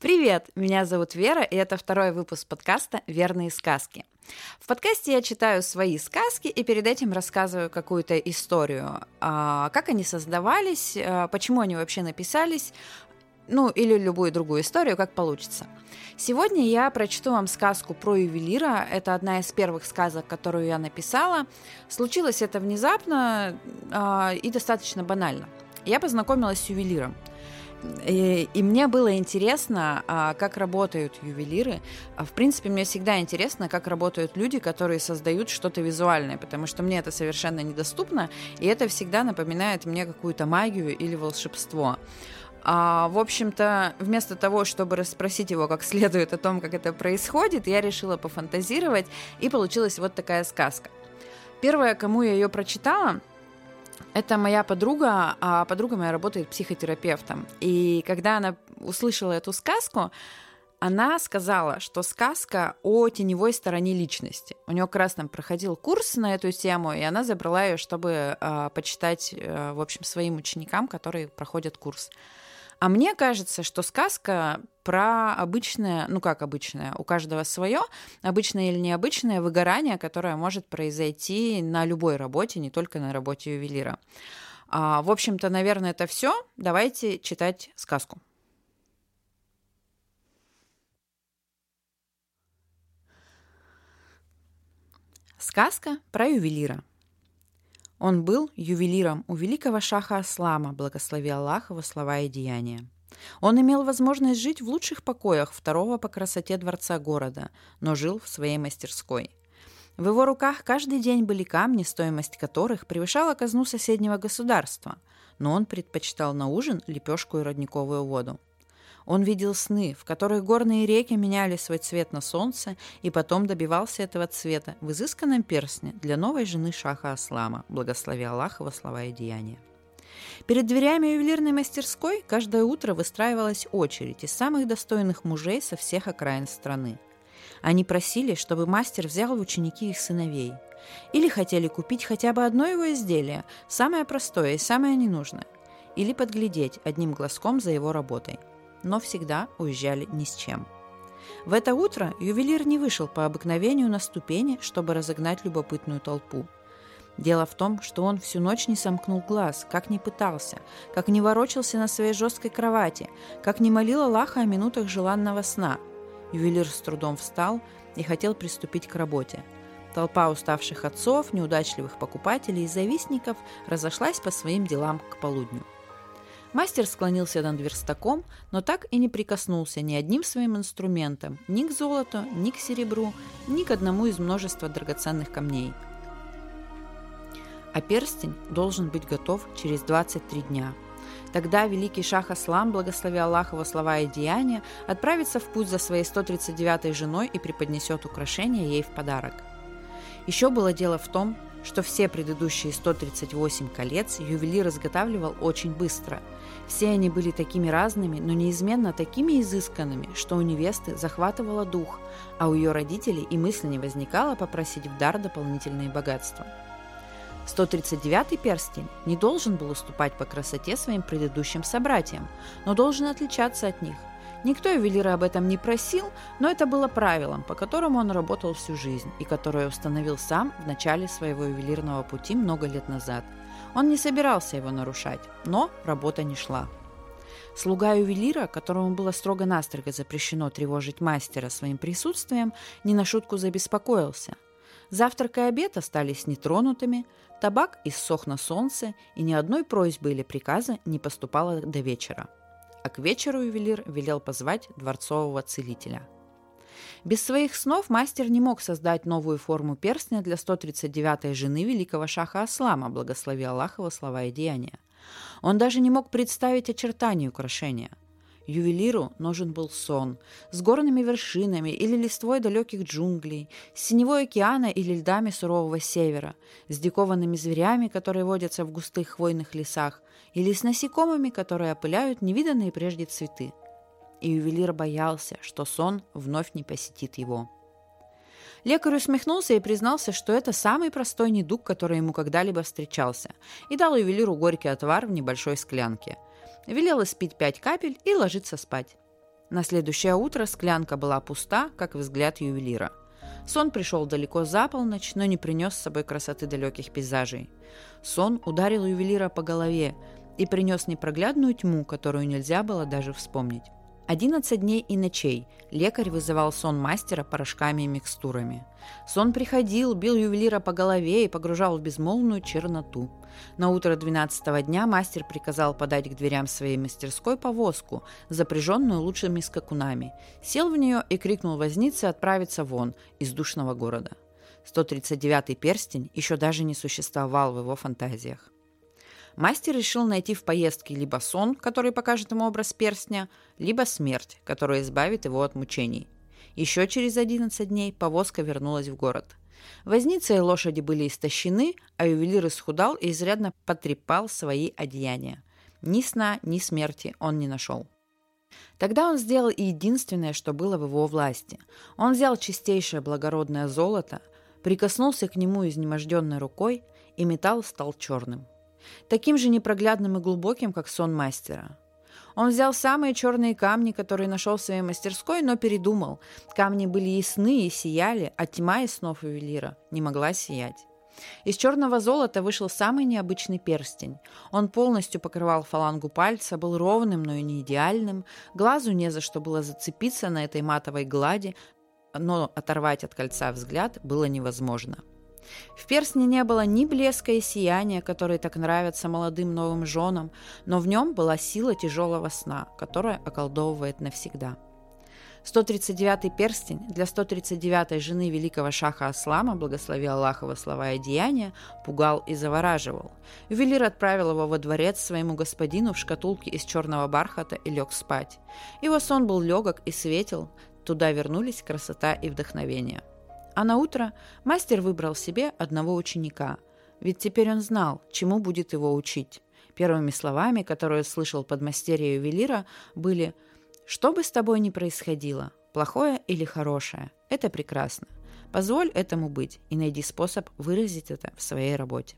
Привет, меня зовут Вера, и это второй выпуск подкаста «Верные сказки». В подкасте я читаю свои сказки и перед этим рассказываю какую-то историю, а, как они создавались, а, почему они вообще написались, ну или любую другую историю, как получится. Сегодня я прочту вам сказку про ювелира. Это одна из первых сказок, которую я написала. Случилось это внезапно э, и достаточно банально. Я познакомилась с ювелиром. И, и мне было интересно, а, как работают ювелиры. А, в принципе, мне всегда интересно, как работают люди, которые создают что-то визуальное, потому что мне это совершенно недоступно, и это всегда напоминает мне какую-то магию или волшебство. А, в общем-то, вместо того, чтобы расспросить его как следует о том, как это происходит, я решила пофантазировать, и получилась вот такая сказка. Первое, кому я ее прочитала, это моя подруга, а подруга моя работает психотерапевтом. И когда она услышала эту сказку, она сказала, что сказка о теневой стороне личности. У нее как раз там проходил курс на эту тему, и она забрала ее, чтобы э, почитать, э, в общем, своим ученикам, которые проходят курс. А мне кажется, что сказка про обычное, ну как обычное, у каждого свое, обычное или необычное выгорание, которое может произойти на любой работе, не только на работе ювелира. А, в общем-то, наверное, это все. Давайте читать сказку. Сказка про ювелира. Он был ювелиром у великого шаха Аслама, благослови Аллах его слова и деяния. Он имел возможность жить в лучших покоях второго по красоте дворца города, но жил в своей мастерской. В его руках каждый день были камни, стоимость которых превышала казну соседнего государства, но он предпочитал на ужин лепешку и родниковую воду. Он видел сны, в которых горные реки меняли свой цвет на солнце, и потом добивался этого цвета в изысканном перстне для новой жены Шаха Аслама, благослови Аллах его слова и деяния. Перед дверями ювелирной мастерской каждое утро выстраивалась очередь из самых достойных мужей со всех окраин страны. Они просили, чтобы мастер взял в ученики их сыновей. Или хотели купить хотя бы одно его изделие, самое простое и самое ненужное. Или подглядеть одним глазком за его работой но всегда уезжали ни с чем. В это утро ювелир не вышел по обыкновению на ступени, чтобы разогнать любопытную толпу. Дело в том, что он всю ночь не сомкнул глаз, как ни пытался, как не ворочался на своей жесткой кровати, как не молил Аллаха о минутах желанного сна. Ювелир с трудом встал и хотел приступить к работе. Толпа уставших отцов, неудачливых покупателей и завистников разошлась по своим делам к полудню. Мастер склонился над верстаком, но так и не прикоснулся ни одним своим инструментом, ни к золоту, ни к серебру, ни к одному из множества драгоценных камней. А перстень должен быть готов через 23 дня. Тогда великий шах Аслам, благослови Аллах его слова и деяния, отправится в путь за своей 139-й женой и преподнесет украшение ей в подарок. Еще было дело в том, что все предыдущие 138 колец ювелир изготавливал очень быстро. Все они были такими разными, но неизменно такими изысканными, что у невесты захватывало дух, а у ее родителей и мысли не возникало попросить в дар дополнительные богатства. 139-й перстень не должен был уступать по красоте своим предыдущим собратьям, но должен отличаться от них – Никто ювелира об этом не просил, но это было правилом, по которому он работал всю жизнь и которое установил сам в начале своего ювелирного пути много лет назад. Он не собирался его нарушать, но работа не шла. Слуга ювелира, которому было строго-настрого запрещено тревожить мастера своим присутствием, не на шутку забеспокоился. Завтрак и обед остались нетронутыми, табак иссох на солнце, и ни одной просьбы или приказа не поступало до вечера а к вечеру ювелир велел позвать дворцового целителя. Без своих снов мастер не мог создать новую форму перстня для 139-й жены великого шаха Аслама, благослови Аллах его слова и деяния. Он даже не мог представить очертания украшения – Ювелиру нужен был сон с горными вершинами или листвой далеких джунглей, с синевой океана или льдами сурового севера, с дикованными зверями, которые водятся в густых хвойных лесах, или с насекомыми, которые опыляют невиданные прежде цветы. И ювелир боялся, что сон вновь не посетит его. Лекарь усмехнулся и признался, что это самый простой недуг, который ему когда-либо встречался, и дал ювелиру горький отвар в небольшой склянке – велела спить пять капель и ложиться спать. На следующее утро склянка была пуста, как взгляд ювелира. Сон пришел далеко за полночь, но не принес с собой красоты далеких пейзажей. Сон ударил ювелира по голове и принес непроглядную тьму, которую нельзя было даже вспомнить. 11 дней и ночей лекарь вызывал сон мастера порошками и микстурами. Сон приходил, бил ювелира по голове и погружал в безмолвную черноту. На утро 12 дня мастер приказал подать к дверям своей мастерской повозку, запряженную лучшими скакунами, сел в нее и крикнул вознице отправиться вон из душного города. 139-й перстень еще даже не существовал в его фантазиях. Мастер решил найти в поездке либо сон, который покажет ему образ перстня, либо смерть, которая избавит его от мучений. Еще через 11 дней повозка вернулась в город. Возница и лошади были истощены, а ювелир исхудал и изрядно потрепал свои одеяния. Ни сна, ни смерти он не нашел. Тогда он сделал единственное, что было в его власти. Он взял чистейшее благородное золото, прикоснулся к нему изнеможденной рукой, и металл стал черным таким же непроглядным и глубоким, как сон мастера. Он взял самые черные камни, которые нашел в своей мастерской, но передумал. Камни были ясны и сияли, а тьма из снов ювелира не могла сиять. Из черного золота вышел самый необычный перстень. Он полностью покрывал фалангу пальца, был ровным, но и не идеальным. Глазу не за что было зацепиться на этой матовой глади, но оторвать от кольца взгляд было невозможно. В перстне не было ни блеска и сияния, которые так нравятся молодым новым женам, но в нем была сила тяжелого сна, которая околдовывает навсегда. 139-й перстень для 139-й жены великого шаха Аслама, благослови Аллахова слова и деяния, пугал и завораживал. Ювелир отправил его во дворец своему господину в шкатулке из черного бархата и лег спать. Его сон был легок и светел, туда вернулись красота и вдохновение. А на утро мастер выбрал себе одного ученика, ведь теперь он знал, чему будет его учить. Первыми словами, которые слышал подмастерье ювелира, были «Что бы с тобой ни происходило, плохое или хорошее, это прекрасно. Позволь этому быть и найди способ выразить это в своей работе».